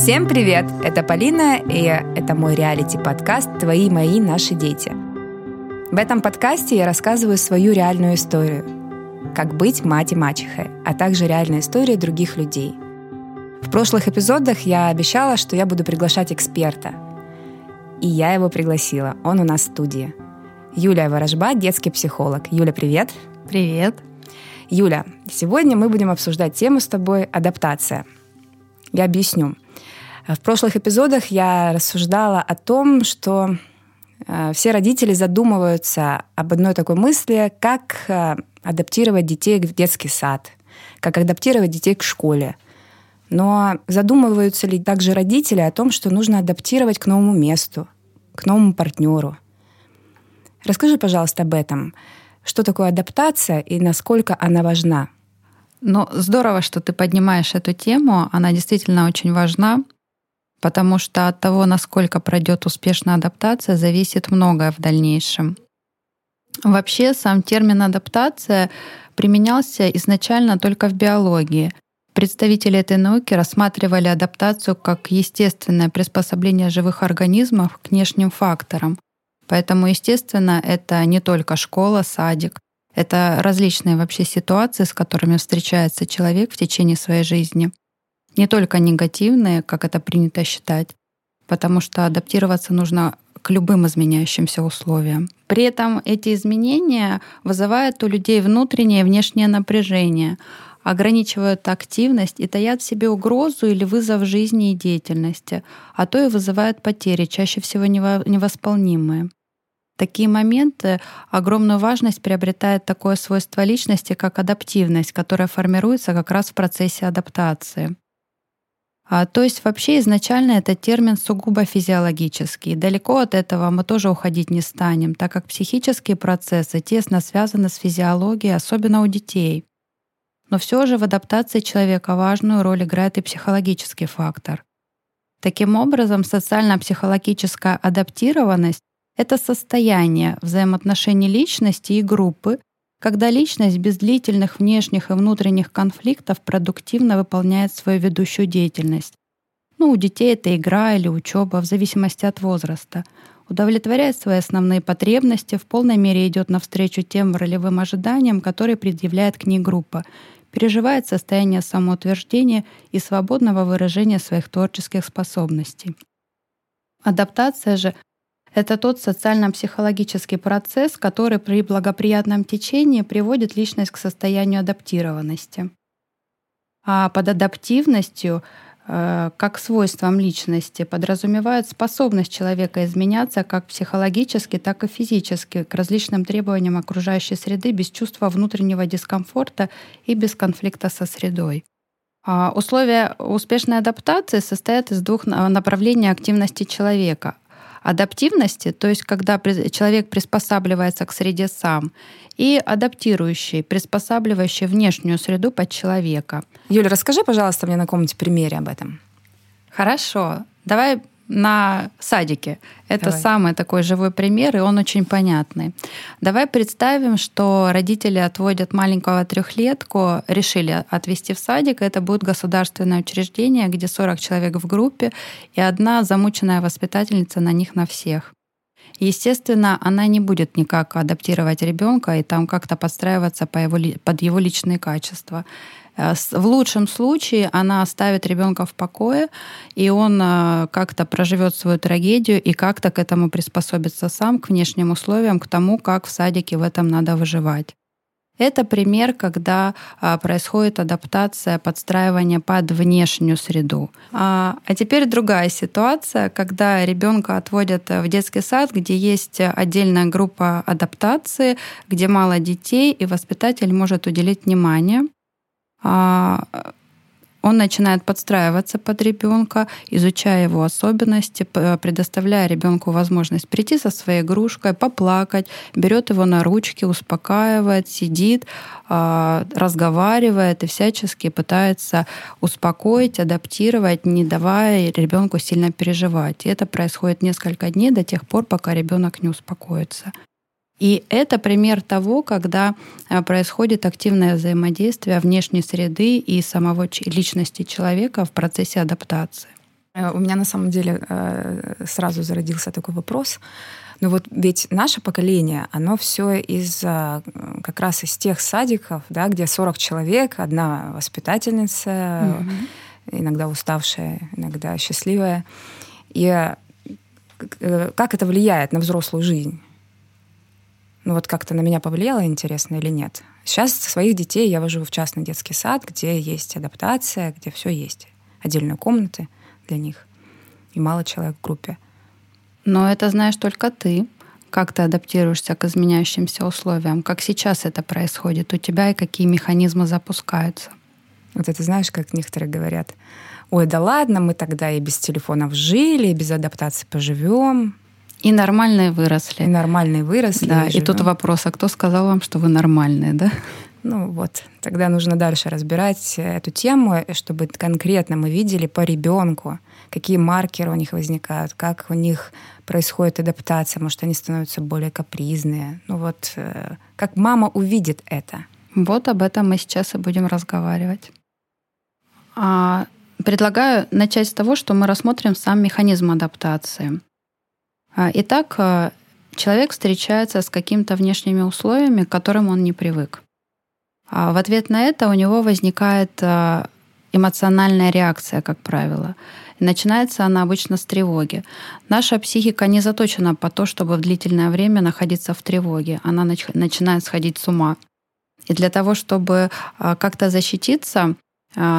Всем привет! Это Полина, и это мой реалити-подкаст «Твои, мои, наши дети». В этом подкасте я рассказываю свою реальную историю. Как быть мать и мачехой, а также реальные истории других людей. В прошлых эпизодах я обещала, что я буду приглашать эксперта. И я его пригласила. Он у нас в студии. Юлия Ворожба, детский психолог. Юля, привет! Привет! Юля, сегодня мы будем обсуждать тему с тобой «Адаптация». Я объясню. В прошлых эпизодах я рассуждала о том, что э, все родители задумываются об одной такой мысли, как э, адаптировать детей в детский сад, как адаптировать детей к школе. Но задумываются ли также родители о том, что нужно адаптировать к новому месту, к новому партнеру? Расскажи, пожалуйста, об этом. Что такое адаптация и насколько она важна? Ну, здорово, что ты поднимаешь эту тему. Она действительно очень важна потому что от того, насколько пройдет успешная адаптация, зависит многое в дальнейшем. Вообще сам термин адаптация применялся изначально только в биологии. Представители этой науки рассматривали адаптацию как естественное приспособление живых организмов к внешним факторам. Поэтому, естественно, это не только школа, садик, это различные вообще ситуации, с которыми встречается человек в течение своей жизни не только негативные, как это принято считать, потому что адаптироваться нужно к любым изменяющимся условиям. При этом эти изменения вызывают у людей внутреннее и внешнее напряжение, ограничивают активность и таят в себе угрозу или вызов жизни и деятельности, а то и вызывают потери, чаще всего невосполнимые. Такие моменты огромную важность приобретает такое свойство личности, как адаптивность, которая формируется как раз в процессе адаптации. А, то есть вообще изначально этот термин сугубо физиологический. Далеко от этого мы тоже уходить не станем, так как психические процессы тесно связаны с физиологией, особенно у детей. Но все же в адаптации человека важную роль играет и психологический фактор. Таким образом, социально-психологическая адаптированность — это состояние взаимоотношений личности и группы, когда личность без длительных внешних и внутренних конфликтов продуктивно выполняет свою ведущую деятельность. Ну, у детей это игра или учеба, в зависимости от возраста. Удовлетворяет свои основные потребности, в полной мере идет навстречу тем ролевым ожиданиям, которые предъявляет к ней группа, переживает состояние самоутверждения и свободного выражения своих творческих способностей. Адаптация же это тот социально-психологический процесс, который при благоприятном течении приводит личность к состоянию адаптированности. А под адаптивностью э, как свойством личности подразумевают способность человека изменяться как психологически, так и физически к различным требованиям окружающей среды без чувства внутреннего дискомфорта и без конфликта со средой. А условия успешной адаптации состоят из двух направлений активности человека адаптивности, то есть когда человек приспосабливается к среде сам, и адаптирующий, приспосабливающий внешнюю среду под человека. Юля, расскажи, пожалуйста, мне на каком-нибудь примере об этом. Хорошо. Давай на садике. Это Давай. самый такой живой пример, и он очень понятный. Давай представим, что родители отводят маленького трехлетку, решили отвести в садик. Это будет государственное учреждение, где 40 человек в группе, и одна замученная воспитательница на них на всех. Естественно, она не будет никак адаптировать ребенка и там как-то подстраиваться по его, под его личные качества. Э, в лучшем случае она оставит ребенка в покое, и он э, как-то проживет свою трагедию и как-то к этому приспособится сам, к внешним условиям, к тому, как в садике в этом надо выживать. Это пример, когда а, происходит адаптация, подстраивание под внешнюю среду. А, а теперь другая ситуация, когда ребенка отводят в детский сад, где есть отдельная группа адаптации, где мало детей, и воспитатель может уделить внимание он начинает подстраиваться под ребенка, изучая его особенности, предоставляя ребенку возможность прийти со своей игрушкой, поплакать, берет его на ручки, успокаивает, сидит, а, разговаривает и всячески пытается успокоить, адаптировать, не давая ребенку сильно переживать. И это происходит несколько дней до тех пор, пока ребенок не успокоится. И это пример того, когда э, происходит активное взаимодействие внешней среды и самого личности человека в процессе адаптации. Э, у меня на самом деле э, сразу зародился такой вопрос. Но вот ведь наше поколение, оно все из как раз из тех садиков, да, где 40 человек, одна воспитательница, mm-hmm. иногда уставшая, иногда счастливая. И как это влияет на взрослую жизнь? Ну вот как-то на меня повлияло, интересно или нет. Сейчас своих детей я вожу в частный детский сад, где есть адаптация, где все есть. Отдельные комнаты для них и мало человек в группе. Но это знаешь только ты. Как ты адаптируешься к изменяющимся условиям? Как сейчас это происходит у тебя и какие механизмы запускаются? Вот это знаешь, как некоторые говорят, ой, да ладно, мы тогда и без телефонов жили, и без адаптации поживем. И нормальные выросли. И нормальные выросли. Да, и, и тут вопрос, а кто сказал вам, что вы нормальные, да? Ну вот, тогда нужно дальше разбирать эту тему, чтобы конкретно мы видели по ребенку, какие маркеры у них возникают, как у них происходит адаптация, может, они становятся более капризные. Ну вот, э, как мама увидит это. Вот об этом мы сейчас и будем разговаривать. А, предлагаю начать с того, что мы рассмотрим сам механизм адаптации. А, итак, а, человек встречается с какими-то внешними условиями, к которым он не привык. А в ответ на это у него возникает эмоциональная реакция, как правило. Начинается она обычно с тревоги. Наша психика не заточена по то, чтобы в длительное время находиться в тревоге. Она начинает сходить с ума. И для того, чтобы как-то защититься,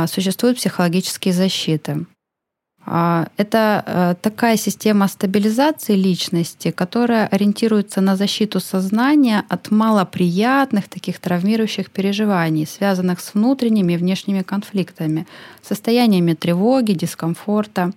существуют психологические защиты. А, это э, такая система стабилизации личности, которая ориентируется на защиту сознания от малоприятных таких травмирующих переживаний, связанных с внутренними и внешними конфликтами, состояниями тревоги, дискомфорта.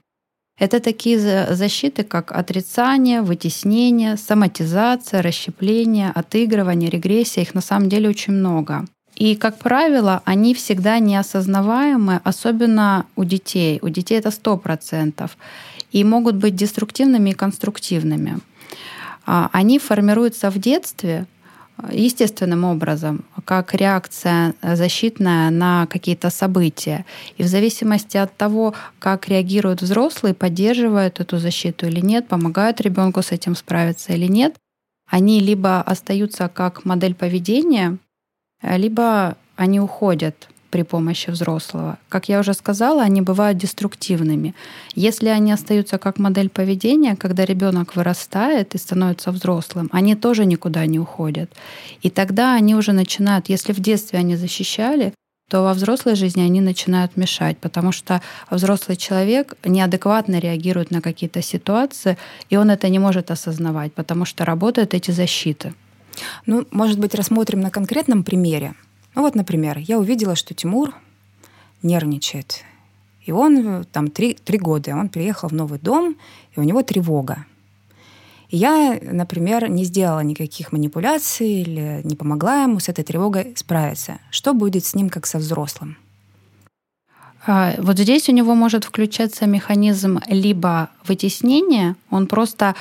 Это такие защиты, как отрицание, вытеснение, соматизация, расщепление, отыгрывание, регрессия. Их на самом деле очень много. И, как правило, они всегда неосознаваемы, особенно у детей. У детей это 100%. И могут быть деструктивными и конструктивными. А, они формируются в детстве естественным образом, как реакция защитная на какие-то события. И в зависимости от того, как реагируют взрослые, поддерживают эту защиту или нет, помогают ребенку с этим справиться или нет, они либо остаются как модель поведения, либо они уходят при помощи взрослого. Как я уже сказала, они бывают деструктивными. Если они остаются как модель поведения, когда ребенок вырастает и становится взрослым, они тоже никуда не уходят. И тогда они уже начинают, если в детстве они защищали, то во взрослой жизни они начинают мешать, потому что взрослый человек неадекватно реагирует на какие-то ситуации, и он это не может осознавать, потому что работают эти защиты. Ну, может быть, рассмотрим на конкретном примере. Ну вот, например, я увидела, что Тимур нервничает. И он там три, три года, он приехал в новый дом, и у него тревога. И я, например, не сделала никаких манипуляций или не помогла ему с этой тревогой справиться. Что будет с ним как со взрослым? А, вот здесь у него может включаться механизм либо вытеснения, он просто...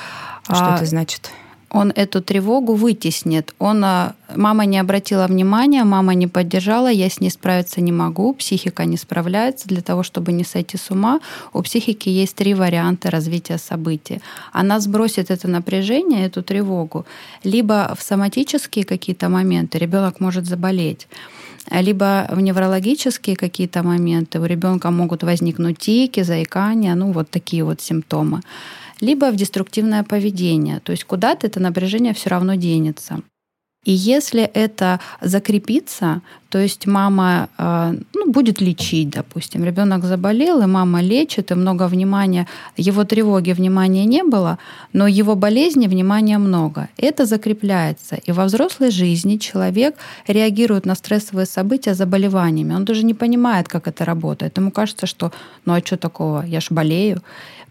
Что а, это значит? Он эту тревогу вытеснит. Он, а, мама не обратила внимания, мама не поддержала, я с ней справиться не могу, психика не справляется. Для того, чтобы не сойти с ума, у психики есть три варианта развития событий. Она сбросит это напряжение, эту тревогу, либо в соматические какие-то моменты ребенок может заболеть, либо в неврологические какие-то моменты у ребенка могут возникнуть тики, заикания, ну вот такие вот симптомы либо в деструктивное поведение, то есть куда-то это напряжение все равно денется. И если это закрепится, то есть мама э, ну, будет лечить, допустим, ребенок заболел, и мама лечит, и много внимания, его тревоги внимания не было, но его болезни внимания много. Это закрепляется. И во взрослой жизни человек реагирует на стрессовые события заболеваниями. Он даже не понимает, как это работает. Ему кажется, что ну а что такого, я ж болею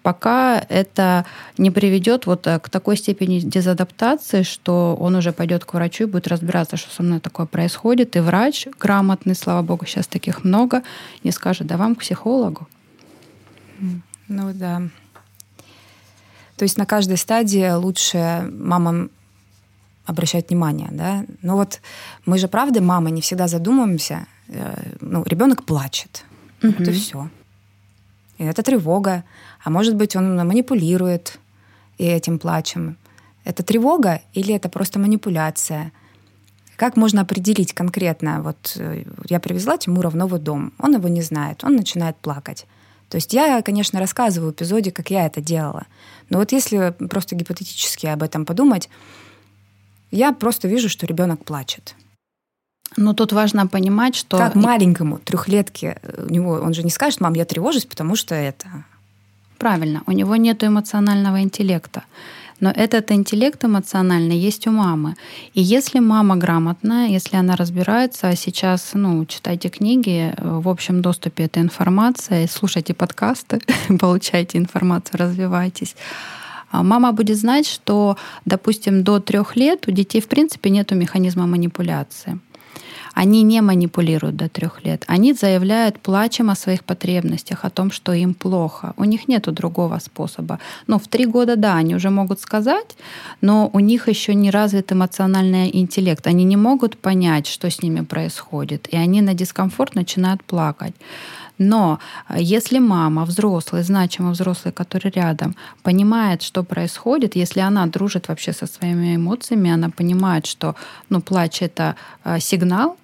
пока это не приведет вот э, к такой степени дезадаптации, что он уже пойдет к врачу и будет разбираться, что со мной такое происходит, и врач грамотный, слава богу, сейчас таких много, не скажет, да вам к психологу. Ну да. То есть на каждой стадии лучше мамам обращать внимание, да. Но вот мы же, правда, мамы не всегда задумываемся. Э, ну, ребенок плачет. Угу. И все. И это тревога. А может быть, он манипулирует этим плачем. Это тревога или это просто манипуляция? Как можно определить конкретно? Вот э, я привезла Тимура в новый дом, он его не знает, он начинает плакать. То есть я, конечно, рассказываю в эпизоде, как я это делала. Но вот если просто гипотетически об этом подумать, я просто вижу, что ребенок плачет. Но тут важно понимать, что... Как маленькому, трехлетке, э, у него, он же не скажет, мам, я тревожусь, потому что это... Правильно, у него нет эмоционального интеллекта. Но этот интеллект эмоциональный есть у мамы. И если мама грамотная, если она разбирается, а сейчас, ну, читайте книги, в общем доступе эта информация, слушайте подкасты, получайте информацию, развивайтесь, а мама будет знать, что, допустим, до трех лет у детей в принципе нет механизма манипуляции. Они не манипулируют до трех лет. Они заявляют плачем о своих потребностях, о том, что им плохо. У них нет другого способа. Но в три года, да, они уже могут сказать, но у них еще не развит эмоциональный интеллект. Они не могут понять, что с ними происходит. И они на дискомфорт начинают плакать. Но э, если мама, взрослый, значимый взрослый, который рядом, понимает, что происходит, если она дружит вообще со своими эмоциями, она понимает, что ну, плач это э, сигнал,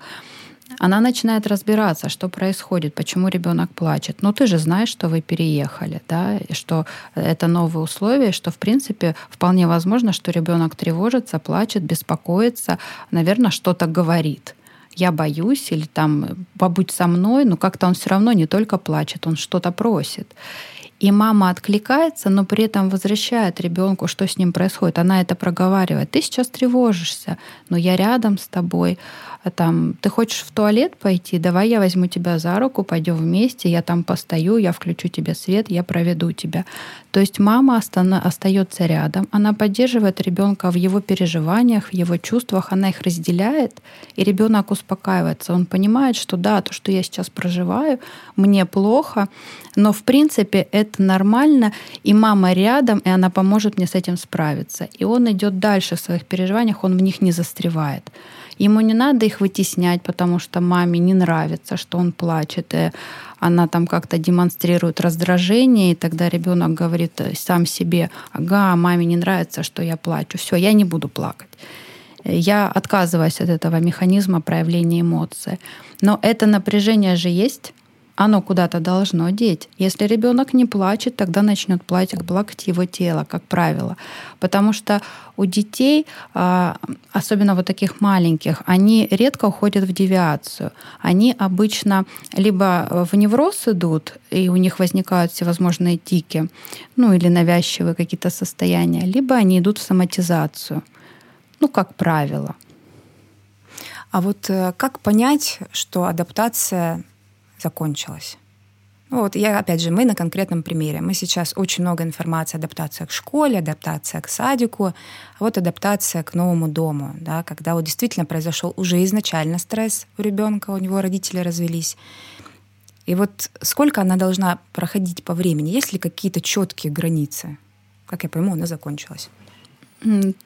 она начинает разбираться, что происходит, почему ребенок плачет. Ну, ты же знаешь, что вы переехали, да, и что это новые условия, что, в принципе, вполне возможно, что ребенок тревожится, плачет, беспокоится, наверное, что-то говорит я боюсь, или там побудь со мной, но как-то он все равно не только плачет, он что-то просит. И мама откликается, но при этом возвращает ребенку, что с ним происходит. Она это проговаривает. Ты сейчас тревожишься, но я рядом с тобой. А там, ты хочешь в туалет пойти? Давай я возьму тебя за руку, пойдем вместе, я там постою, я включу тебе свет, я проведу тебя. То есть мама остается рядом, она поддерживает ребенка в его переживаниях, в его чувствах, она их разделяет, и ребенок успокаивается. Он понимает, что да, то, что я сейчас проживаю, мне плохо, но в принципе это нормально, и мама рядом, и она поможет мне с этим справиться. И он идет дальше в своих переживаниях, он в них не застревает. Ему не надо их вытеснять, потому что маме не нравится, что он плачет, и она там как-то демонстрирует раздражение, и тогда ребенок говорит сам себе, ага, маме не нравится, что я плачу, все, я не буду плакать. Я отказываюсь от этого механизма проявления эмоций. Но это напряжение же есть, оно куда-то должно деть. Если ребенок не плачет, тогда начнет плакать, плакать его тело, как правило. Потому что у детей, а, особенно вот таких маленьких, они редко уходят в девиацию. Они обычно либо в невроз идут, и у них возникают всевозможные тики, ну или навязчивые какие-то состояния, либо они идут в соматизацию. Ну, как правило. А вот э, как понять, что адаптация закончилась. Ну, вот я, опять же, мы на конкретном примере. Мы сейчас очень много информации адаптация к школе, адаптация к садику, а вот адаптация к новому дому, да, когда вот действительно произошел уже изначально стресс у ребенка, у него родители развелись. И вот сколько она должна проходить по времени? Есть ли какие-то четкие границы? Как я пойму, она закончилась.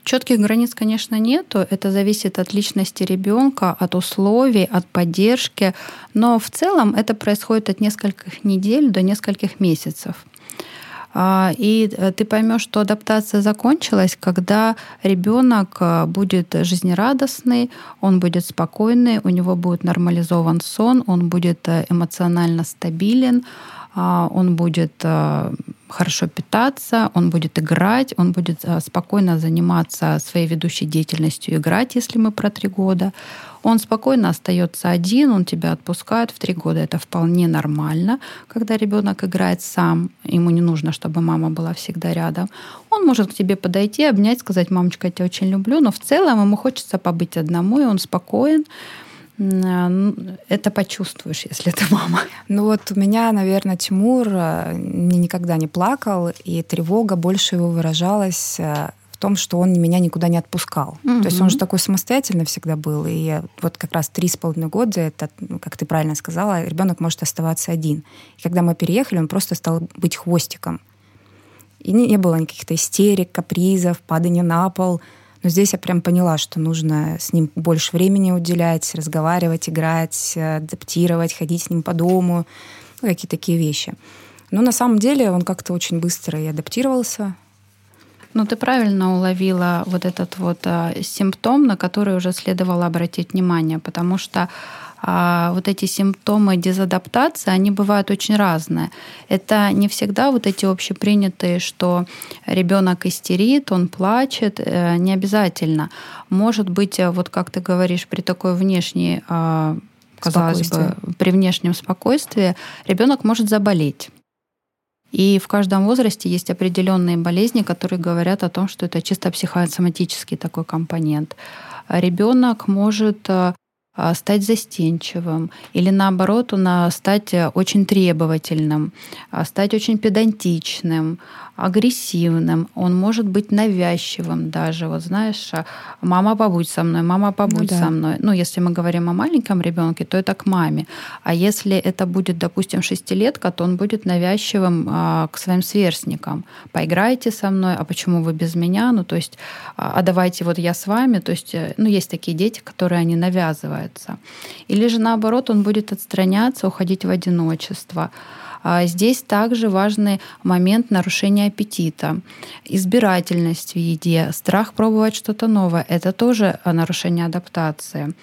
Четких границ, конечно, нету. Это зависит от личности ребенка, от условий, от поддержки. Но в целом это происходит от нескольких недель до нескольких месяцев. А, и э, ты поймешь, что адаптация закончилась, когда ребенок э, будет жизнерадостный, он будет спокойный, у него будет нормализован сон, он будет э, эмоционально стабилен, он будет э, хорошо питаться, он будет играть, он будет э, спокойно заниматься своей ведущей деятельностью, играть, если мы про три года. Он спокойно остается один, он тебя отпускает в три года. Это вполне нормально, когда ребенок играет сам, ему не нужно, чтобы мама была всегда рядом. Он может к тебе подойти, обнять, сказать, мамочка, я тебя очень люблю, но в целом ему хочется побыть одному, и он спокоен. Ну, это почувствуешь, если это мама. Ну вот у меня, наверное, Тимур э, мне никогда не плакал, и тревога больше его выражалась э, в том, что он меня никуда не отпускал. Mm-hmm. То есть он же такой самостоятельный всегда был. И вот как раз три с половиной года, это, ну, как ты правильно сказала, ребенок может оставаться один. И когда мы переехали, он просто стал быть хвостиком. И не, не было никаких-то истерик, капризов, падания на пол — но здесь я прям поняла, что нужно с ним больше времени уделять, разговаривать, играть, адаптировать, ходить с ним по дому, ну, какие-то такие вещи. Но на самом деле он как-то очень быстро и адаптировался. Ну, ты правильно уловила вот этот вот а, симптом, на который уже следовало обратить внимание, потому что а вот эти симптомы дезадаптации, они бывают очень разные. Это не всегда вот эти общепринятые, что ребенок истерит, он плачет, э, не обязательно. Может быть, э, вот как ты говоришь, при такой внешней а, казалось бы, при внешнем спокойствии ребенок может заболеть. И в каждом возрасте есть определенные болезни, которые говорят о том, что это чисто психосоматический такой компонент. Ребенок может э, стать застенчивым, или наоборот, стать э, очень требовательным, а, стать очень педантичным, агрессивным, он может быть навязчивым даже. Вот знаешь, а, мама побудь со мной, мама побудь ну, да. со мной. Ну, если мы говорим о маленьком ребенке, то это к маме. А если это будет, допустим, шестилетка, то он будет навязчивым а, к своим сверстникам. Поиграйте со мной, а почему вы без меня? Ну, то есть, а, а давайте вот я с вами. То есть, э, ну, есть такие дети, которые они навязываются. Или же наоборот, он будет отстраняться, уходить в одиночество. А здесь также важный момент нарушения аппетита, избирательность в еде, страх пробовать что-то новое. Это тоже нарушение адаптации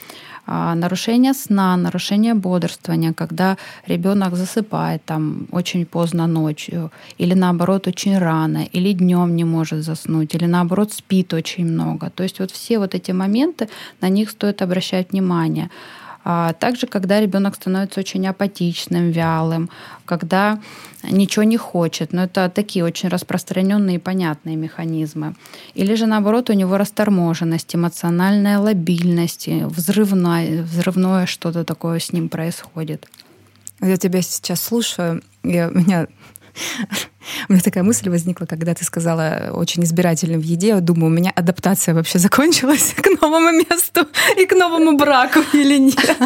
а, нарушение сна, нарушение бодрствования, когда ребенок засыпает там очень поздно ночью, или наоборот очень рано, или днем не может заснуть, или наоборот спит очень много. То есть вот все вот эти моменты, на них стоит обращать внимание. А также, когда ребенок становится очень апатичным, вялым, когда ничего не хочет. Но это такие очень распространенные и понятные механизмы. Или же, наоборот, у него расторможенность, эмоциональная лобильность, взрывное, взрывное что-то такое с ним происходит. Я тебя сейчас слушаю, и у меня у меня такая мысль возникла, когда ты сказала очень избирательно в еде. Я думаю, у меня адаптация вообще закончилась к новому месту и к новому браку или нет.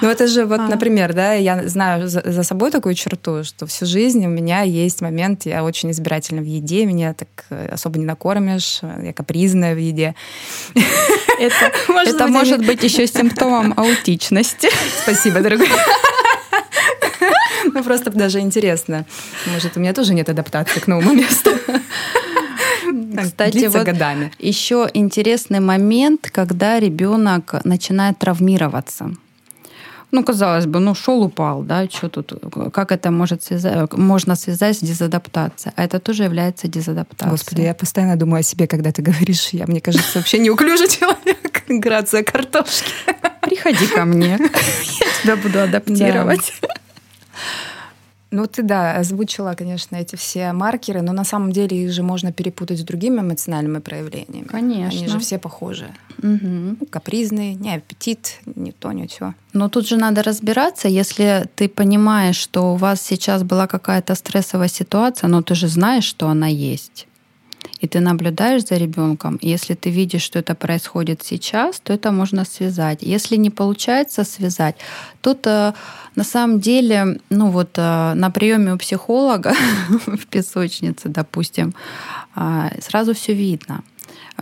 Ну это же вот, а. например, да, я знаю за собой такую черту, что всю жизнь у меня есть момент, я очень избирательна в еде, меня так э, особо не накормишь, я капризная в еде. Это, может, быть еще симптомом аутичности. Спасибо, дорогой. Ну, просто даже интересно. Может, у меня тоже нет адаптации к новому месту. Кстати, вот годами. еще интересный момент, когда ребенок начинает травмироваться. Ну, казалось бы, ну, шел, упал, да, что тут, как это может связать, можно связать с дезадаптацией? А это тоже является дезадаптацией. Господи, я постоянно думаю о себе, когда ты говоришь, я, мне кажется, вообще неуклюжий человек, грация картошки. Приходи ко мне, я тебя буду адаптировать. Ну, ты, да, озвучила, конечно, эти все маркеры, но на самом деле их же можно перепутать с другими эмоциональными проявлениями. Конечно. Они же все похожи. Угу. Капризный, не аппетит, не то, не все. Но тут же надо разбираться, если ты понимаешь, что у вас сейчас была какая-то стрессовая ситуация, но ты же знаешь, что она есть и ты наблюдаешь за ребенком, если ты видишь, что это происходит сейчас, то это можно связать. Если не получается связать, тут э, на самом деле, ну вот э, на приеме у психолога в песочнице, допустим, э, сразу все видно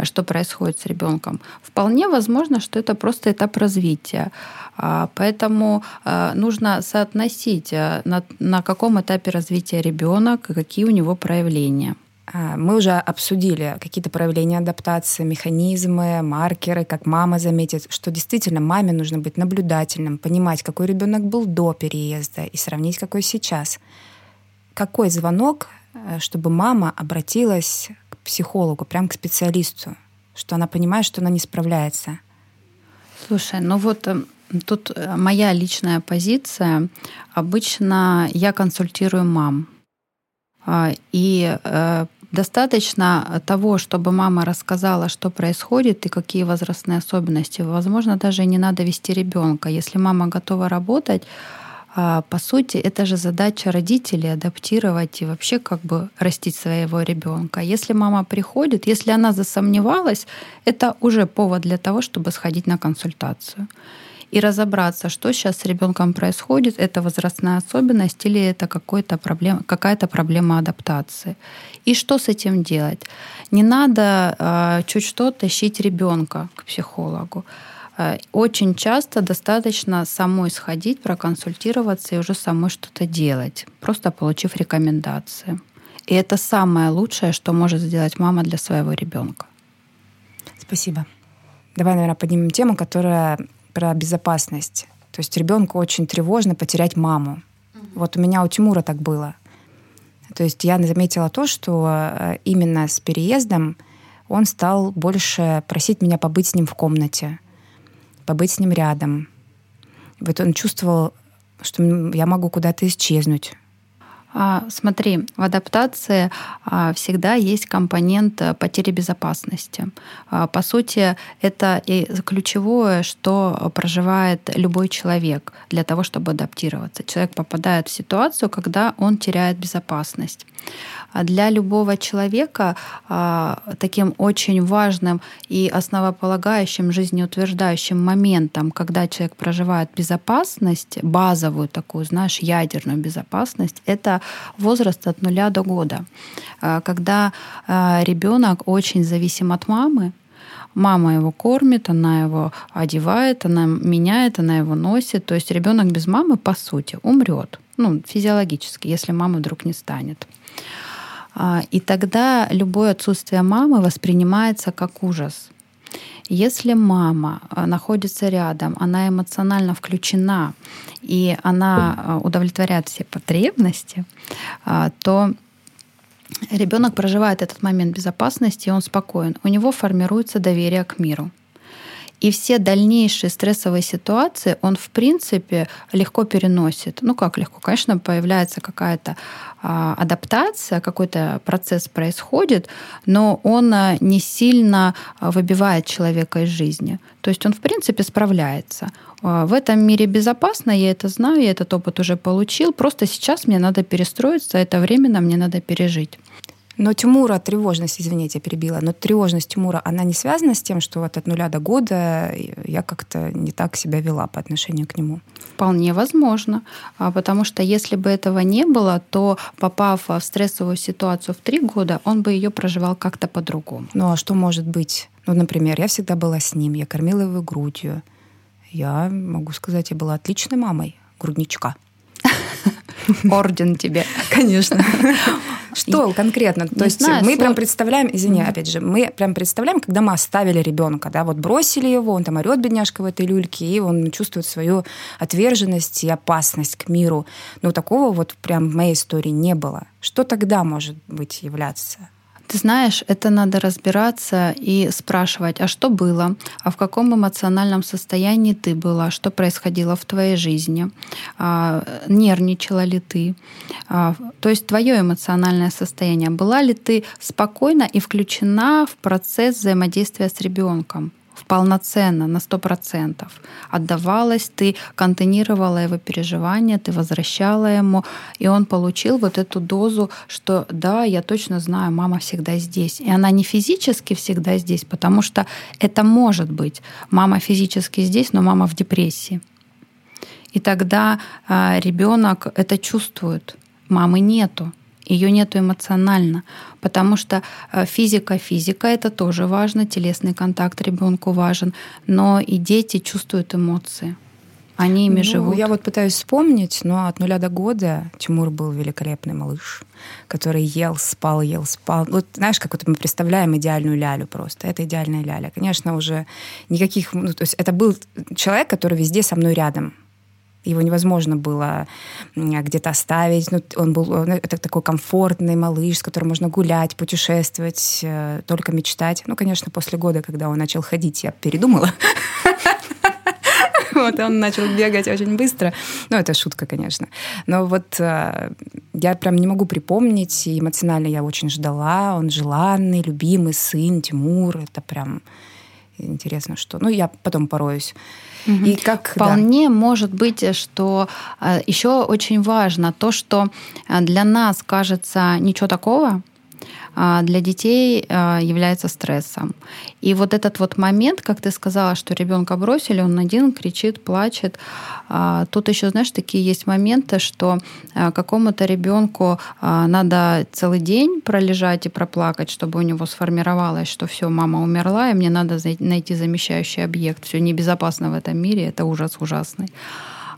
что происходит с ребенком. Вполне возможно, что это просто этап развития. Поэтому нужно соотносить, на каком этапе развития ребенок и какие у него проявления. А, мы уже обсудили какие-то проявления адаптации, механизмы, маркеры, как мама заметит, что действительно маме нужно быть наблюдательным, понимать, какой ребенок был до переезда и сравнить, какой сейчас. Какой звонок, э, чтобы мама обратилась к психологу, прям к специалисту, что она понимает, что она не справляется? Слушай, ну вот э, тут э, моя личная позиция. Обычно я консультирую мам. А, и Достаточно того, чтобы мама рассказала, что происходит и какие возрастные особенности. Возможно, даже не надо вести ребенка. Если мама готова работать, а, по сути, это же задача родителей адаптировать и вообще как бы растить своего ребенка. Если мама приходит, если она засомневалась, это уже повод для того, чтобы сходить на консультацию и разобраться, что сейчас с ребенком происходит, это возрастная особенность или это какой-то проблема, какая-то проблема адаптации. И что с этим делать? Не надо э, чуть что тащить ребенка к психологу. Э, очень часто достаточно самой сходить, проконсультироваться и уже самой что-то делать, просто получив рекомендации. И это самое лучшее, что может сделать мама для своего ребенка. Спасибо. Давай, наверное, поднимем тему, которая про безопасность. То есть ребенку очень тревожно потерять маму. Вот у меня у Тимура так было. То есть я заметила то, что э, именно с переездом он стал больше просить меня побыть с ним в комнате, побыть с ним рядом. Вот он чувствовал, что я могу куда-то исчезнуть. А, смотри, в адаптации а, всегда есть компонент э, потери безопасности. А, по сути, это и ключевое, что проживает любой человек для того, чтобы адаптироваться. Человек попадает в ситуацию, когда он теряет безопасность. Для любого человека таким очень важным и основополагающим, жизнеутверждающим моментом, когда человек проживает безопасность, базовую такую, знаешь, ядерную безопасность, это возраст от нуля до года. А, когда ребенок очень зависим от мамы, мама его кормит, она его одевает, она меняет, она его носит. То есть ребенок без мамы, по сути, умрет. Ну, физиологически, если мамы вдруг не станет. А, и тогда любое отсутствие мамы воспринимается как ужас. Если мама а, находится рядом, она эмоционально включена, и она а, удовлетворяет все потребности, то ребенок проживает этот момент безопасности, и он спокоен. У него формируется доверие к миру. И все дальнейшие стрессовые ситуации он, в принципе, легко переносит. Ну как легко? Конечно, появляется какая-то а, адаптация, какой-то процесс происходит, но он а, не сильно а, выбивает человека из жизни. То есть он, в принципе, справляется. В этом мире безопасно, я это знаю, я этот опыт уже получил. Просто сейчас мне надо перестроиться, это временно мне надо пережить. Но Тимура, тревожность, извините, я перебила, но тревожность Тимура, она не связана с тем, что вот от нуля до года я как-то не так себя вела по отношению к нему? Вполне возможно. А, потому что если бы этого не было, то попав в стрессовую ситуацию в три года, он бы ее проживал как-то по-другому. Ну а что может быть? Ну, например, я всегда была с ним, я кормила его грудью. Я могу сказать, я была отличной мамой грудничка. Орден тебе. Конечно. Что конкретно? То есть мы прям представляем, извини, опять же, мы прям представляем, когда мы оставили ребенка, да, вот бросили его, он там орет, бедняжка, в этой люльке, и он чувствует свою отверженность и опасность к миру. Но такого вот прям в моей истории не было. Что тогда может быть являться? Ты знаешь, это надо разбираться и спрашивать, а что было, а в каком эмоциональном состоянии ты была, что происходило в твоей жизни, а, нервничала ли ты, а, то есть твое эмоциональное состояние, была ли ты спокойна и включена в процесс взаимодействия с ребенком полноценно, на сто процентов отдавалась, ты контейнировала его переживания, ты возвращала ему, и он получил вот эту дозу, что да, я точно знаю, мама всегда здесь. И она не физически всегда здесь, потому что это может быть. Мама физически здесь, но мама в депрессии. И тогда а, ребенок это чувствует. Мамы нету ее нету эмоционально, потому что э, физика, физика это тоже важно, телесный контакт ребенку важен, но и дети чувствуют эмоции. Они ими ну, живут. Я вот пытаюсь вспомнить, но от нуля до года Тимур был великолепный малыш, который ел, спал, ел, спал. Вот знаешь, как вот мы представляем идеальную лялю просто. Это идеальная ляля. Конечно, уже никаких... Ну, то есть это был человек, который везде со мной рядом. Его невозможно было где-то оставить. Ну, он был ну, это такой комфортный малыш, с которым можно гулять, путешествовать, э, только мечтать. Ну, конечно, после года, когда он начал ходить, я передумала. Вот он начал бегать очень быстро. Ну, это шутка, конечно. Но вот э, я прям не могу припомнить, и эмоционально я очень ждала. Он желанный, любимый сын Тимур. Это прям интересно, что... Ну, я потом пороюсь. Угу. И как, Вполне да. может быть, что э, еще очень важно то, что э, для нас кажется ничего такого, для детей а, является стрессом. И вот этот вот момент, как ты сказала, что ребенка бросили, он один кричит, плачет. А, тут еще, знаешь, такие есть моменты, что какому-то ребенку надо целый день пролежать и проплакать, чтобы у него сформировалось, что все, мама умерла, и мне надо найти замещающий объект. Все небезопасно в этом мире, это ужас ужасный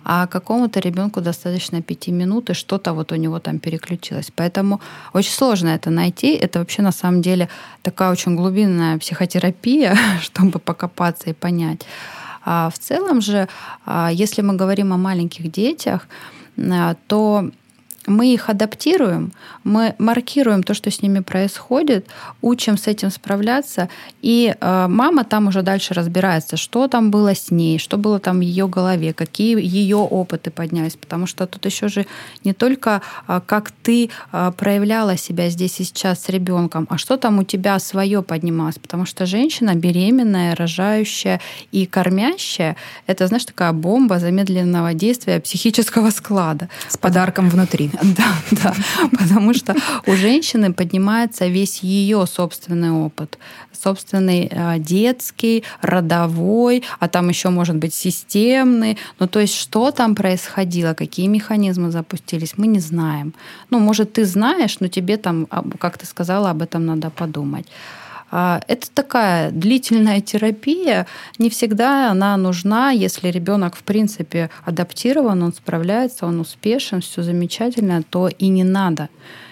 а какому-то ребенку достаточно пяти минут, и что-то вот у него там переключилось. Поэтому очень сложно это найти. Это вообще на самом деле такая очень глубинная психотерапия, чтобы покопаться и понять. А в целом же, а, если мы говорим о маленьких детях, а, то мы их адаптируем, мы маркируем то, что с ними происходит, учим с этим справляться, и э, мама там уже дальше разбирается, что там было с ней, что было там в ее голове, какие ее опыты поднялись, потому что тут еще же не только э, как ты э, проявляла себя здесь и сейчас с ребенком, а что там у тебя свое поднималось, потому что женщина беременная, рожающая и кормящая, это, знаешь, такая бомба замедленного действия психического склада. С подарком внутри. Да, да, потому что у женщины поднимается весь ее собственный опыт, собственный э, детский, родовой, а там еще может быть системный. Ну, то есть, что там происходило, какие механизмы запустились, мы не знаем. Ну, может, ты знаешь, но тебе там, как ты сказала, об этом надо подумать. А, это такая длительная терапия. Не всегда она нужна, если ребенок в принципе адаптирован, он справляется, он успешен, все замечательно, то и не надо.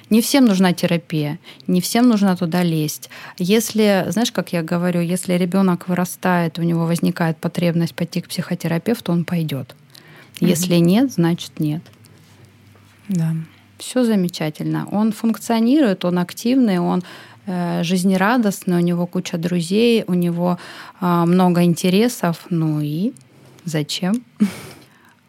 Не всем нужна терапия, не всем нужно туда лезть. Если, знаешь, как я говорю, если ребенок вырастает, у него возникает потребность пойти к психотерапевту, он пойдет. Если mm-hmm. нет, значит нет. Да. Все замечательно. Он функционирует, он активный, он жизнерадостный, у него куча друзей, у него а, много интересов. Ну и зачем?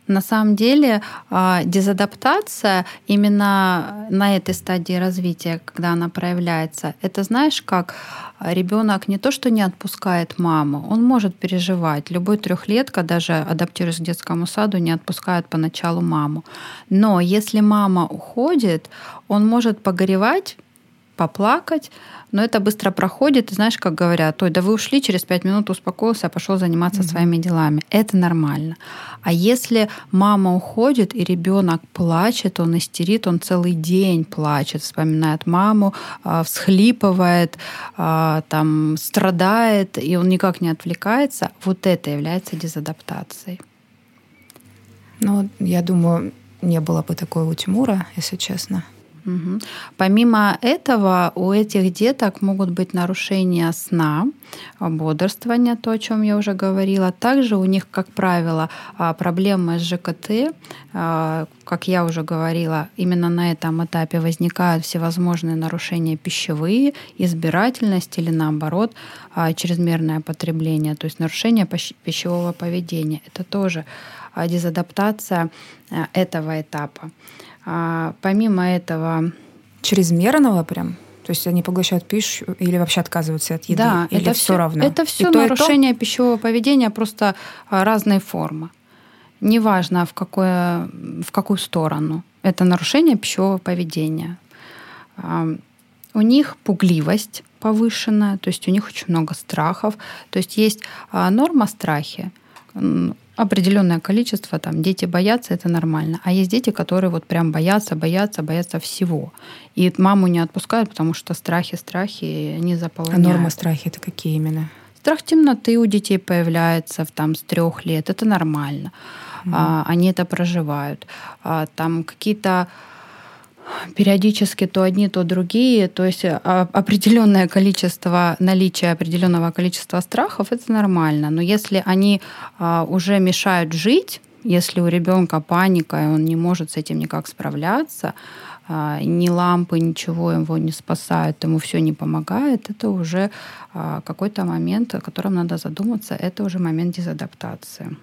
На самом деле а, дезадаптация именно на этой стадии развития, когда она проявляется, это знаешь, как ребенок не то, что не отпускает маму, он может переживать. Любой трехлетка, даже адаптируясь к детскому саду, не отпускает поначалу маму. Но если мама уходит, он может погоревать поплакать, но это быстро проходит. И знаешь, как говорят, ой, да вы ушли, через пять минут успокоился, пошел заниматься mm-hmm. своими делами. Это нормально. А если мама уходит, и ребенок плачет, он истерит, он целый день плачет, вспоминает маму, а, всхлипывает, а, там, страдает, и он никак не отвлекается, вот это является дезадаптацией. Ну, я думаю, не было бы такой у Тимура, если честно. Угу. Помимо этого, у этих деток могут быть нарушения сна, бодрствования, то, о чем я уже говорила. Также у них, как правило, а, проблемы с ЖКТ. А, как я уже говорила, именно на этом этапе возникают всевозможные нарушения пищевые, избирательность или наоборот а, чрезмерное потребление, то есть нарушение пищевого поведения. Это тоже дезадаптация этого этапа. А, помимо этого... Чрезмерного прям? То есть они поглощают пищу или вообще отказываются от еды? Да, или это все равно? Это все и нарушение то, пищевого поведения, просто а, разные формы. Неважно, в, какое, в какую сторону. Это нарушение пищевого поведения. А, у них пугливость повышенная, то есть у них очень много страхов. То есть есть норма страхи определенное количество, там, дети боятся, это нормально. А есть дети, которые вот прям боятся, боятся, боятся всего. И маму не отпускают, потому что страхи, страхи не заполняют. А норма страхи это какие именно? Страх темноты у детей появляется там, с трех лет, это нормально. Mm-hmm. А, они это проживают. А, там какие-то периодически то одни, то другие. То есть а, определенное количество, наличие определенного количества страхов это нормально. Но если они а, уже мешают жить, если у ребенка паника, и он не может с этим никак справляться, а, ни лампы, ничего его не спасают, ему все не помогает, это уже какой-то момент, о котором надо задуматься, это уже момент дезадаптации.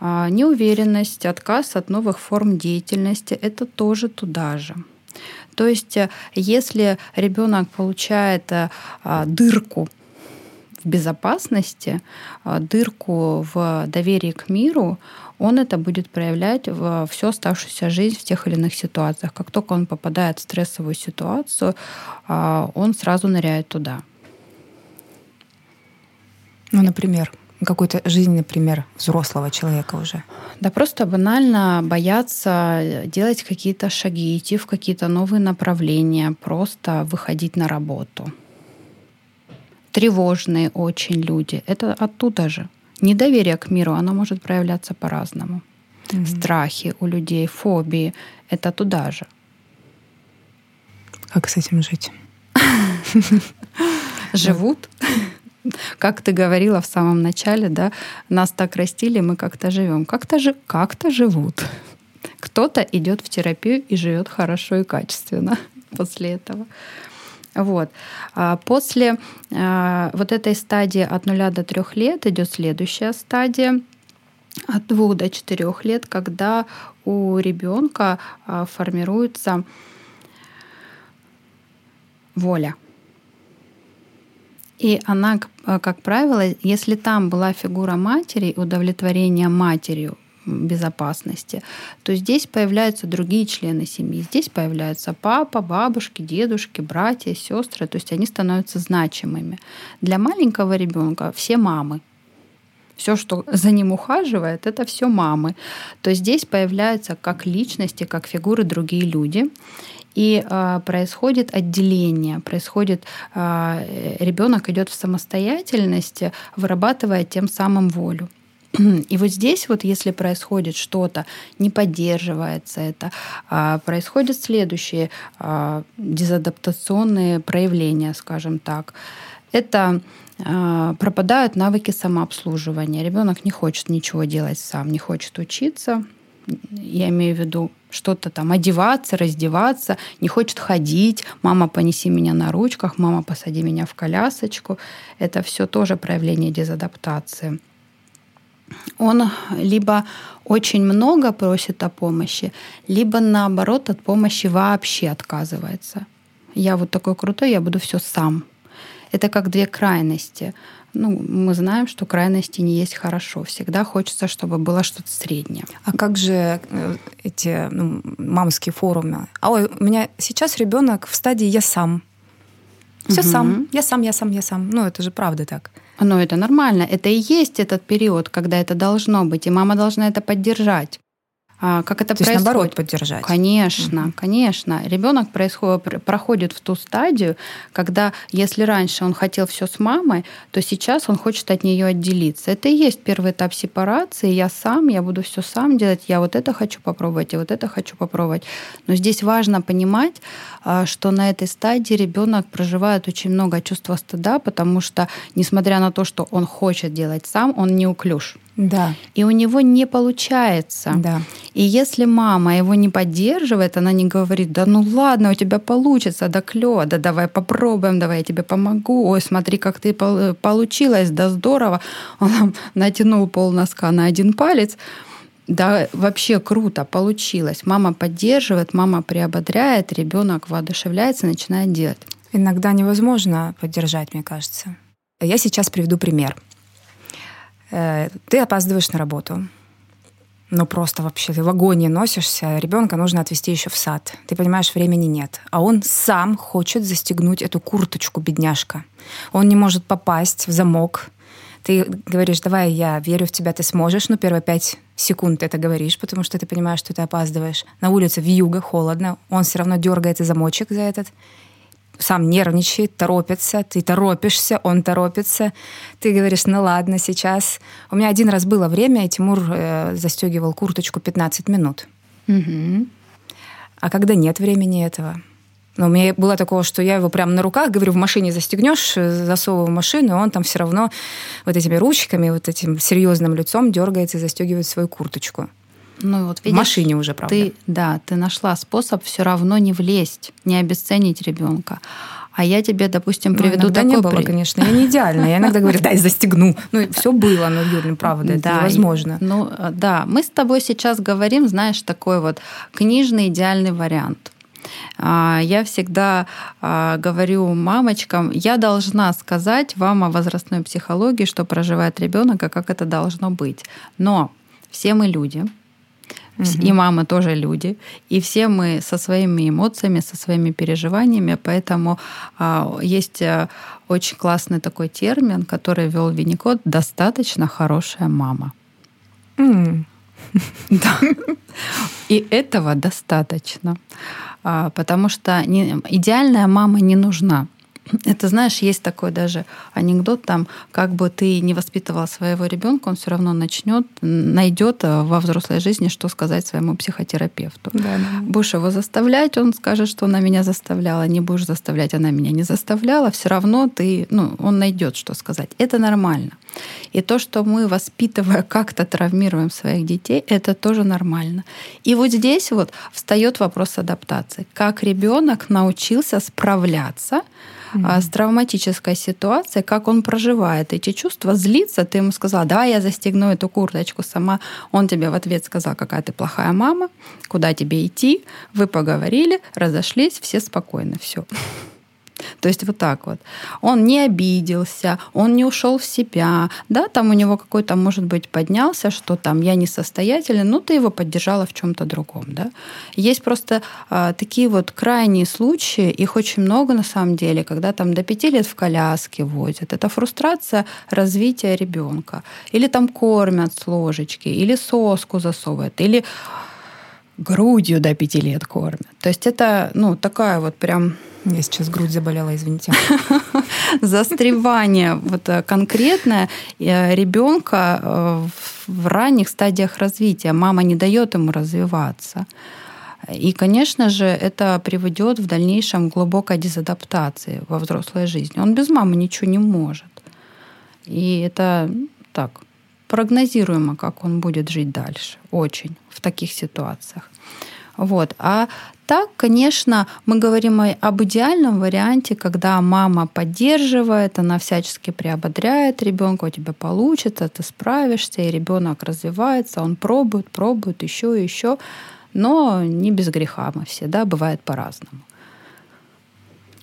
А, неуверенность, отказ от новых форм деятельности – это тоже туда же. То есть, э, если ребенок получает э, а, дырку в безопасности, а, дырку в доверии к миру, он это будет проявлять в всю оставшуюся жизнь в тех или иных ситуациях. Как только он попадает в стрессовую ситуацию, он сразу ныряет туда. Ну, например, какой-то жизненный пример взрослого человека уже. Да просто банально бояться делать какие-то шаги, идти в какие-то новые направления, просто выходить на работу. Тревожные очень люди. Это оттуда же. Недоверие к миру, оно может проявляться по-разному. Mm-hmm. Страхи у людей, фобии — это туда же. Как с этим жить? Живут. Как ты говорила в самом начале, да, нас так растили, мы как-то живем. Как-то же, как-то живут. Кто-то идет в терапию и живет хорошо и качественно после этого. Вот. А после а, вот этой стадии от нуля до трех лет идет следующая стадия от двух до четырех лет, когда у ребенка а, формируется воля. И она, как правило, если там была фигура матери, удовлетворение матерью, безопасности, то здесь появляются другие члены семьи. Здесь появляются папа, бабушки, дедушки, братья, сестры, то есть они становятся значимыми. Для маленького ребенка все мамы. Все, что за ним ухаживает, это все мамы. То здесь появляются как личности, как фигуры другие люди. И э, происходит отделение, происходит э, ребенок идет в самостоятельности, вырабатывая тем самым волю. И вот здесь вот, если происходит что-то, не поддерживается это, а, происходят следующие а, дезадаптационные проявления, скажем так. Это а, пропадают навыки самообслуживания. Ребенок не хочет ничего делать сам, не хочет учиться. Я имею в виду что-то там одеваться, раздеваться, не хочет ходить. Мама, понеси меня на ручках, мама, посади меня в колясочку. Это все тоже проявление дезадаптации он либо очень много просит о помощи, либо наоборот от помощи вообще отказывается. Я вот такой крутой, я буду все сам. Это как две крайности. Ну, мы знаем, что крайности не есть хорошо. Всегда хочется, чтобы было что-то среднее. А как же э, эти ну, мамские форумы? А ой, у меня сейчас ребенок в стадии я сам. Все угу. сам. Я сам, я сам, я сам. Ну, это же правда так. Но это нормально. Это и есть этот период, когда это должно быть, и мама должна это поддержать. А как это То происходит? Есть, наоборот, поддержать. Конечно, угу. конечно. Ребенок происходит, проходит в ту стадию, когда, если раньше он хотел все с мамой, то сейчас он хочет от нее отделиться. Это и есть первый этап сепарации. Я сам, я буду все сам делать. Я вот это хочу попробовать, и вот это хочу попробовать. Но здесь важно понимать, а, что на этой стадии ребенок проживает очень много чувства стыда, потому что, несмотря на то, что он хочет делать сам, он неуклюж. Да. И у него не получается. Да. И если мама его не поддерживает, она не говорит, да ну ладно, у тебя получится, да клево, да давай попробуем, давай я тебе помогу, ой, смотри, как ты получилось, да здорово. Он натянул пол носка на один палец, да, вообще круто, получилось. Мама поддерживает, мама приободряет, ребенок воодушевляется, начинает делать. Иногда невозможно поддержать, мне кажется. Я сейчас приведу пример. Э, ты опаздываешь на работу. Ну просто вообще, ты в вагоне носишься, ребенка нужно отвезти еще в сад. Ты понимаешь, времени нет. А он сам хочет застегнуть эту курточку, бедняжка. Он не может попасть в замок. Ты говоришь, давай, я верю в тебя, ты сможешь. Ну, первые пять секунд ты это говоришь, потому что ты понимаешь, что ты опаздываешь. На улице в юго, холодно. Он все равно дергает замочек за этот сам нервничает, торопится, ты торопишься, он торопится. Ты говоришь, ну ладно, сейчас. У меня один раз было время, и Тимур э, застегивал курточку 15 минут. Угу. А когда нет времени этого? Но ну, у меня было такого, что я его прямо на руках, говорю, в машине застегнешь, э, засовываю в машину, и он там все равно вот этими ручками, вот этим серьезным лицом дергается и застегивает свою курточку. Ну, вот, видишь, в машине уже, правда. Ты, да, ты нашла способ все равно не влезть, не обесценить ребенка. А я тебе, допустим, приведу ну, такой... не было, конечно. Я не идеальная. Я иногда говорю, дай застегну. Ну, все было, но, Юля, ну, правда, это да, невозможно. Ну, э, да, мы с тобой сейчас говорим, знаешь, такой вот книжный идеальный вариант. А, я всегда а, говорю мамочкам, я должна сказать вам о возрастной психологии, что проживает ребенок, и как это должно быть. Но все мы люди, Угу. И мамы тоже люди. И все мы со своими эмоциями, со своими переживаниями. Поэтому а, есть а, очень классный такой термин, который ввел Винникот «достаточно хорошая мама». Mm. Да. И этого достаточно. А, потому что идеальная мама не нужна. Это, знаешь, есть такой даже анекдот, там, как бы ты не воспитывал своего ребенка, он все равно начнет, найдет э, во взрослой жизни, что сказать своему психотерапевту. Да, да. Будешь его заставлять, он скажет, что она меня заставляла. Не будешь заставлять, она меня не заставляла. Все равно ты, ну, он найдет, что сказать. Это нормально. И то, что мы, воспитывая, как-то травмируем своих детей, это тоже нормально. И вот здесь вот встает вопрос адаптации. Как ребенок научился справляться mm-hmm. с травматической ситуацией, как он проживает эти чувства, злится, ты ему сказала, давай я застегну эту курточку сама. Он тебе в ответ сказал, какая ты плохая мама, куда тебе идти, вы поговорили, разошлись, все спокойны, все. То есть вот так вот. Он не обиделся, он не ушел в себя, да, там у него какой-то, может быть, поднялся, что там я несостоятелен, но ты его поддержала в чем-то другом, да. Есть просто а, такие вот крайние случаи, их очень много на самом деле, когда там до пяти лет в коляске возят. Это фрустрация развития ребенка. Или там кормят с ложечки, или соску засовывают, или грудью до пяти лет кормят. То есть это, ну, такая вот прям я сейчас грудь заболела, извините. Застревание вот э, конкретное э, ребенка э, в ранних стадиях развития. Мама не дает ему развиваться. И, конечно же, это приведет в дальнейшем к глубокой дезадаптации во взрослой жизни. Он без мамы ничего не может. И это так, прогнозируемо, как он будет жить дальше. Очень в таких ситуациях. Вот. А так, конечно, мы говорим об идеальном варианте, когда мама поддерживает, она всячески приободряет ребенка, у тебя получится, ты справишься, и ребенок развивается, он пробует, пробует еще и еще, но не без греха мы все, да, бывает по-разному.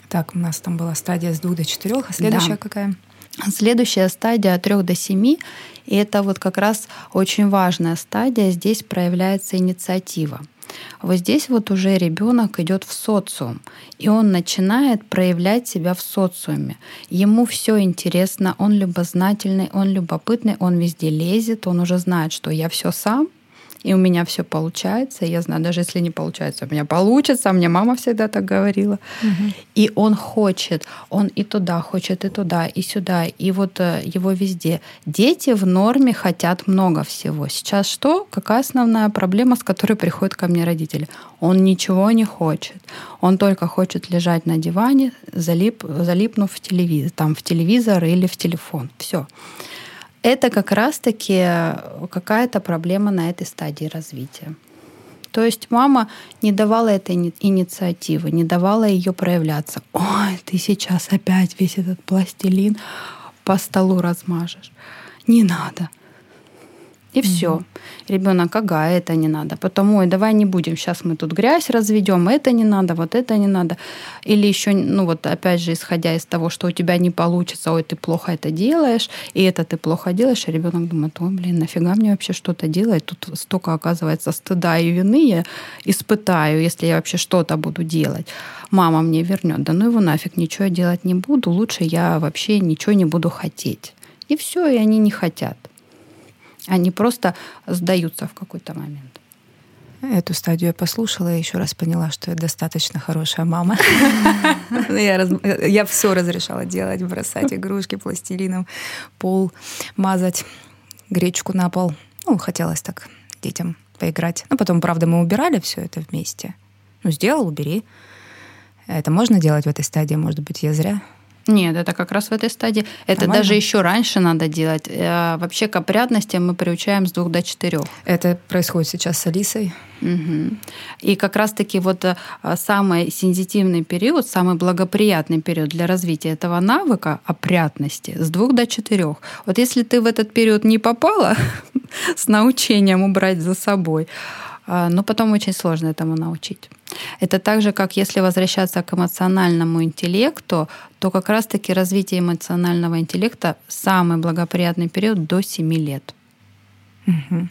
Так, у нас там была стадия с двух до четырех, а следующая да. какая? Следующая стадия от 3 до 7, и это вот как раз очень важная стадия, здесь проявляется инициатива. Вот здесь вот уже ребенок идет в социум, и он начинает проявлять себя в социуме. Ему все интересно, он любознательный, он любопытный, он везде лезет, он уже знает, что я все сам, и у меня все получается. Я знаю, даже если не получается, у меня получится. Мне мама всегда так говорила. Угу. И он хочет, он и туда хочет, и туда, и сюда, и вот э, его везде. Дети в норме хотят много всего. Сейчас что? Какая основная проблема, с которой приходят ко мне родители? Он ничего не хочет. Он только хочет лежать на диване, залип, залипнув в телевизор, там в телевизор или в телефон. Все это как раз-таки какая-то проблема на этой стадии развития. То есть мама не давала этой инициативы, не давала ее проявляться. Ой, ты сейчас опять весь этот пластилин по столу размажешь. Не надо. И все. Ребенок, ага, это не надо. Потом, ой, давай не будем, сейчас мы тут грязь разведем, это не надо, вот это не надо. Или еще, ну вот опять же, исходя из того, что у тебя не получится, ой, ты плохо это делаешь, и это ты плохо делаешь, и ребенок думает, ой, блин, нафига мне вообще что-то делать? Тут столько, оказывается, стыда и вины я испытаю, если я вообще что-то буду делать. Мама мне вернет, да ну его нафиг, ничего я делать не буду, лучше я вообще ничего не буду хотеть. И все, и они не хотят. Они просто сдаются в какой-то момент. Эту стадию я послушала и еще раз поняла, что я достаточно хорошая мама. Я, все разрешала делать, бросать игрушки пластилином, пол мазать, гречку на пол. Ну, хотелось так детям поиграть. Ну, потом, правда, мы убирали все это вместе. Ну, сделал, убери. Это можно делать в этой стадии? Может быть, я зря нет, это как раз в этой стадии. Это Нормально? даже еще раньше надо делать. Э, вообще к опрятности мы приучаем с двух до четырех. Это происходит сейчас с Алисой. Угу. И как раз-таки вот э, самый сензитивный период, самый благоприятный период для развития этого навыка опрятности с двух до четырех. Вот если ты в этот период не попала с научением убрать за собой, но потом очень сложно этому научить. Это так же, как если возвращаться к эмоциональному интеллекту, то как раз-таки развитие эмоционального интеллекта самый благоприятный период до 7 лет. Угу.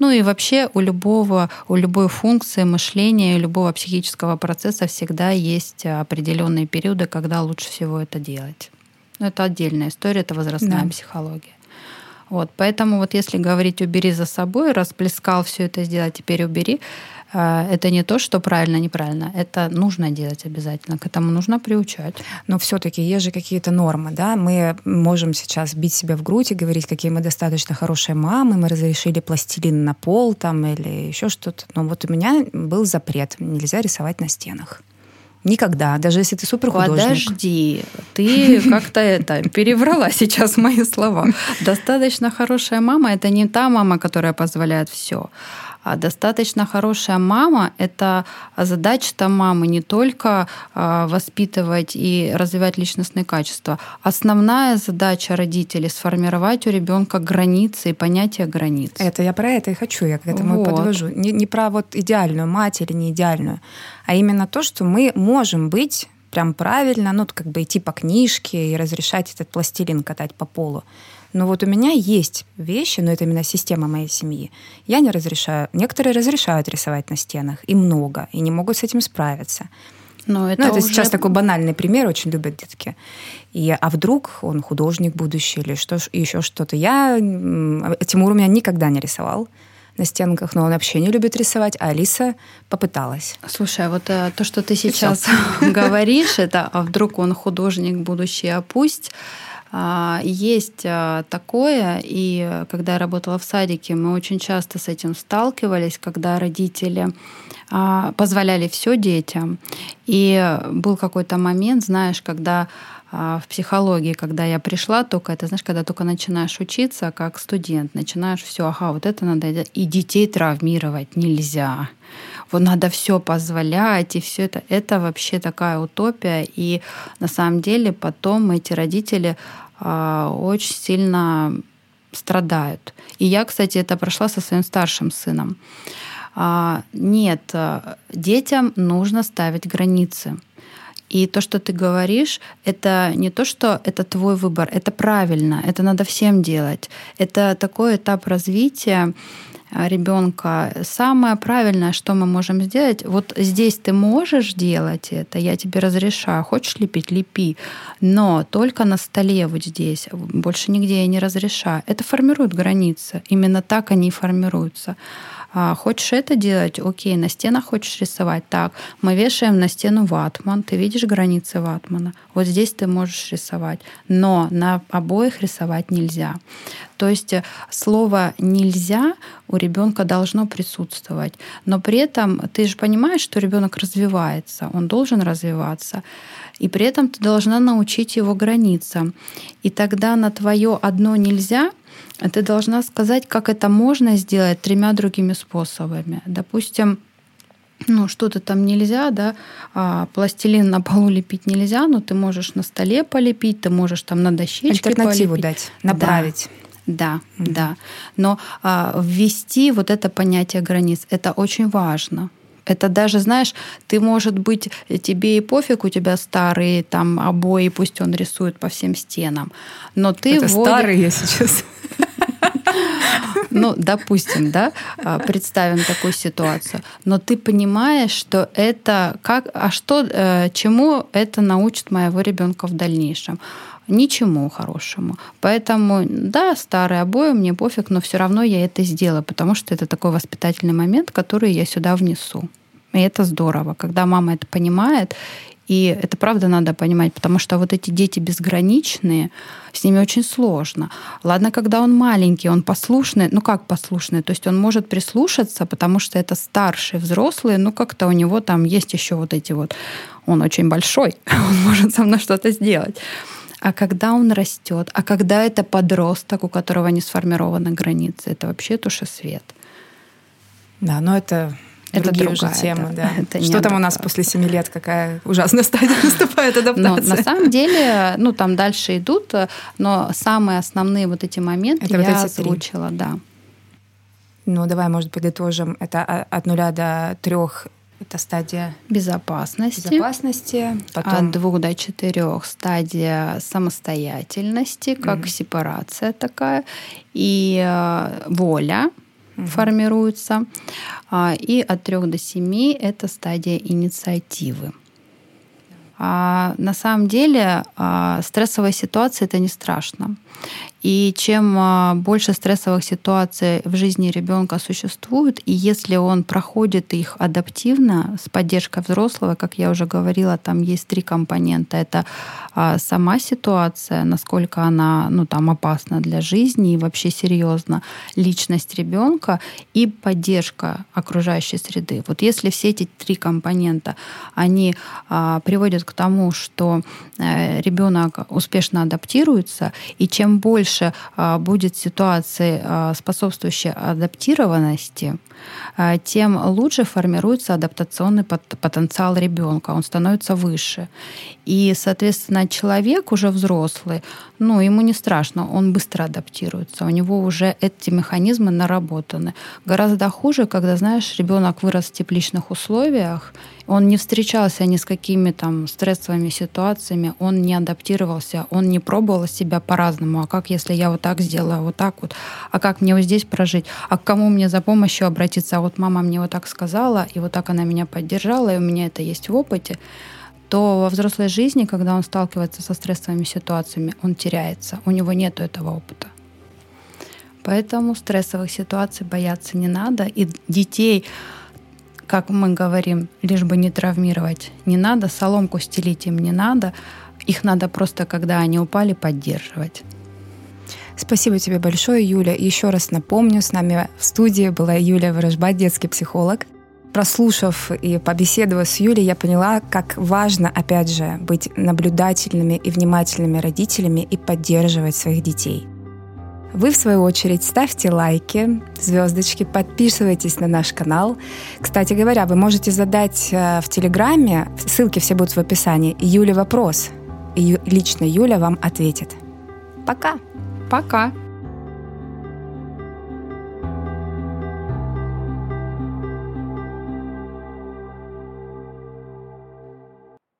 Ну и вообще у любого, у любой функции мышления, у любого психического процесса всегда есть определенные периоды, когда лучше всего это делать. Но это отдельная история, это возрастная да. психология. Вот, поэтому вот если говорить «убери за собой», расплескал все это сделать, теперь убери, э, это не то, что правильно, неправильно. Это нужно делать обязательно. К этому нужно приучать. Но все-таки есть же какие-то нормы, да? Мы можем сейчас бить себя в грудь и говорить, какие мы достаточно хорошие мамы, мы разрешили пластилин на пол там или еще что-то. Но вот у меня был запрет. Нельзя рисовать на стенах. Никогда, даже если ты супер художник. Подожди, ты как-то это переврала сейчас мои слова. Достаточно хорошая мама это не та мама, которая позволяет все. А достаточно хорошая мама – это задача мамы не только а, воспитывать и развивать личностные качества. Основная задача родителей – сформировать у ребенка границы и понятие границ. Это я про это и хочу, я к этому вот. подвожу. Не, не про вот идеальную мать или не идеальную, а именно то, что мы можем быть прям правильно, ну, как бы идти по книжке и разрешать этот пластилин катать по полу. Но вот у меня есть вещи, но это именно система моей семьи. Я не разрешаю. Некоторые разрешают рисовать на стенах, и много, и не могут с этим справиться. Но это, ну, это уже... сейчас такой банальный пример, очень любят детки. И, а вдруг он художник будущий или что, еще что-то. Я... Тимур у меня никогда не рисовал на стенках, но он вообще не любит рисовать, а Алиса попыталась. Слушай, а вот а, то, что ты сейчас говоришь, это а вдруг он художник будущий, а пусть есть а, такое, и когда я работала в садике, мы очень часто с этим сталкивались, когда родители а, позволяли все детям. И был какой-то момент, знаешь, когда в психологии, когда я пришла, только это, знаешь, когда только начинаешь учиться как студент, начинаешь все, ага, вот это надо, и детей травмировать нельзя. Вот надо все позволять, и все это, это вообще такая утопия. И на самом деле потом эти родители а, очень сильно страдают. И я, кстати, это прошла со своим старшим сыном. А, нет, э, детям нужно ставить границы. И то, что ты говоришь, это не то, что это твой выбор, это правильно, это надо всем делать. Это такой этап развития, а, ребенка. Самое правильное, что мы можем сделать, вот здесь ты можешь делать это, я тебе разрешаю. Хочешь лепить, лепи. Но только на столе вот здесь, больше нигде я не разрешаю. Это формирует границы. Именно так они и формируются. А, хочешь это делать? Окей, на стенах хочешь рисовать? Так, мы вешаем на стену ватман. Ты видишь границы ватмана? Вот здесь ты можешь рисовать. Но на обоих рисовать нельзя. То есть э, слово «нельзя» у ребенка должно присутствовать. Но при этом ты же понимаешь, что ребенок развивается, он должен развиваться. И при этом ты должна научить его границам. И тогда на твое одно нельзя ты должна сказать, как это можно сделать тремя другими способами. Допустим, ну, что-то там нельзя, да, а, пластилин на полу лепить нельзя, но ты можешь на столе полепить, ты можешь там на дощечке Альтернативу полепить. дать, направить. Да, да, mm-hmm. да. Но а, ввести вот это понятие границ, это очень важно. Это даже, знаешь, ты, может быть, тебе и пофиг, у тебя старые там обои, пусть он рисует по всем стенам. Но ты Это вводишь... старые сейчас. Ну, допустим, да, а, представим такую ситуацию. Но ты понимаешь, что это как, а что, э, чему это научит моего ребенка в дальнейшем? Ничему хорошему. Поэтому, да, старые обои, мне пофиг, но все равно я это сделаю, потому что это такой воспитательный момент, который я сюда внесу. И это здорово, когда мама это понимает и это правда надо понимать, потому что вот эти дети безграничные, с ними очень сложно. Ладно, когда он маленький, он послушный, ну как послушный, то есть он может прислушаться, потому что это старший взрослый, ну как-то у него там есть еще вот эти вот, он очень большой, он может со мной что-то сделать. А когда он растет, а когда это подросток, у которого не сформированы границы, это вообще туша свет. Да, но это это другие другая, уже темы, да. да. Что там у нас после семи лет, какая ужасная стадия наступает адаптация? Но на самом деле, ну там дальше идут, но самые основные вот эти моменты это я вот озвучила, да. Ну, давай, может, подытожим. Это от нуля до трех это стадия безопасности. Безопасности. Потом... От двух до четырех стадия самостоятельности, как mm-hmm. сепарация такая. И э, воля mm-hmm. формируется. А, и от трех до семи это стадия инициативы. А на самом деле а, стрессовая ситуация это не страшно. И чем а, больше стрессовых ситуаций в жизни ребенка существует, и если он проходит их адаптивно с поддержкой взрослого, как я уже говорила, там есть три компонента. Это а, сама ситуация, насколько она ну, там, опасна для жизни и вообще серьезно, личность ребенка и поддержка окружающей среды. Вот если все эти три компонента, они а, приводят к тому, что э, ребенок успешно адаптируется, и чем больше больше а, будет ситуации, а, способствующей адаптированности, тем лучше формируется адаптационный потенциал ребенка, он становится выше. И, соответственно, человек уже взрослый, ну, ему не страшно, он быстро адаптируется, у него уже эти механизмы наработаны. Гораздо хуже, когда, знаешь, ребенок вырос в тепличных условиях, он не встречался ни с какими там стрессовыми ситуациями, он не адаптировался, он не пробовал себя по-разному. А как, если я вот так сделаю, вот так вот? А как мне вот здесь прожить? А к кому мне за помощью обратиться? А вот мама мне вот так сказала, и вот так она меня поддержала, и у меня это есть в опыте то во взрослой жизни, когда он сталкивается со стрессовыми ситуациями, он теряется, у него нет этого опыта. Поэтому стрессовых ситуаций бояться не надо, и детей как мы говорим, лишь бы не травмировать, не надо, соломку стелить им не надо, их надо просто, когда они упали, поддерживать. Спасибо тебе большое, Юля. Еще раз напомню, с нами в студии была Юлия Ворожба, детский психолог. Прослушав и побеседовав с Юлей, я поняла, как важно, опять же, быть наблюдательными и внимательными родителями и поддерживать своих детей – вы, в свою очередь, ставьте лайки, звездочки, подписывайтесь на наш канал. Кстати говоря, вы можете задать э, в Телеграме, ссылки все будут в описании, Юле вопрос. И лично Юля вам ответит. Пока! Пока!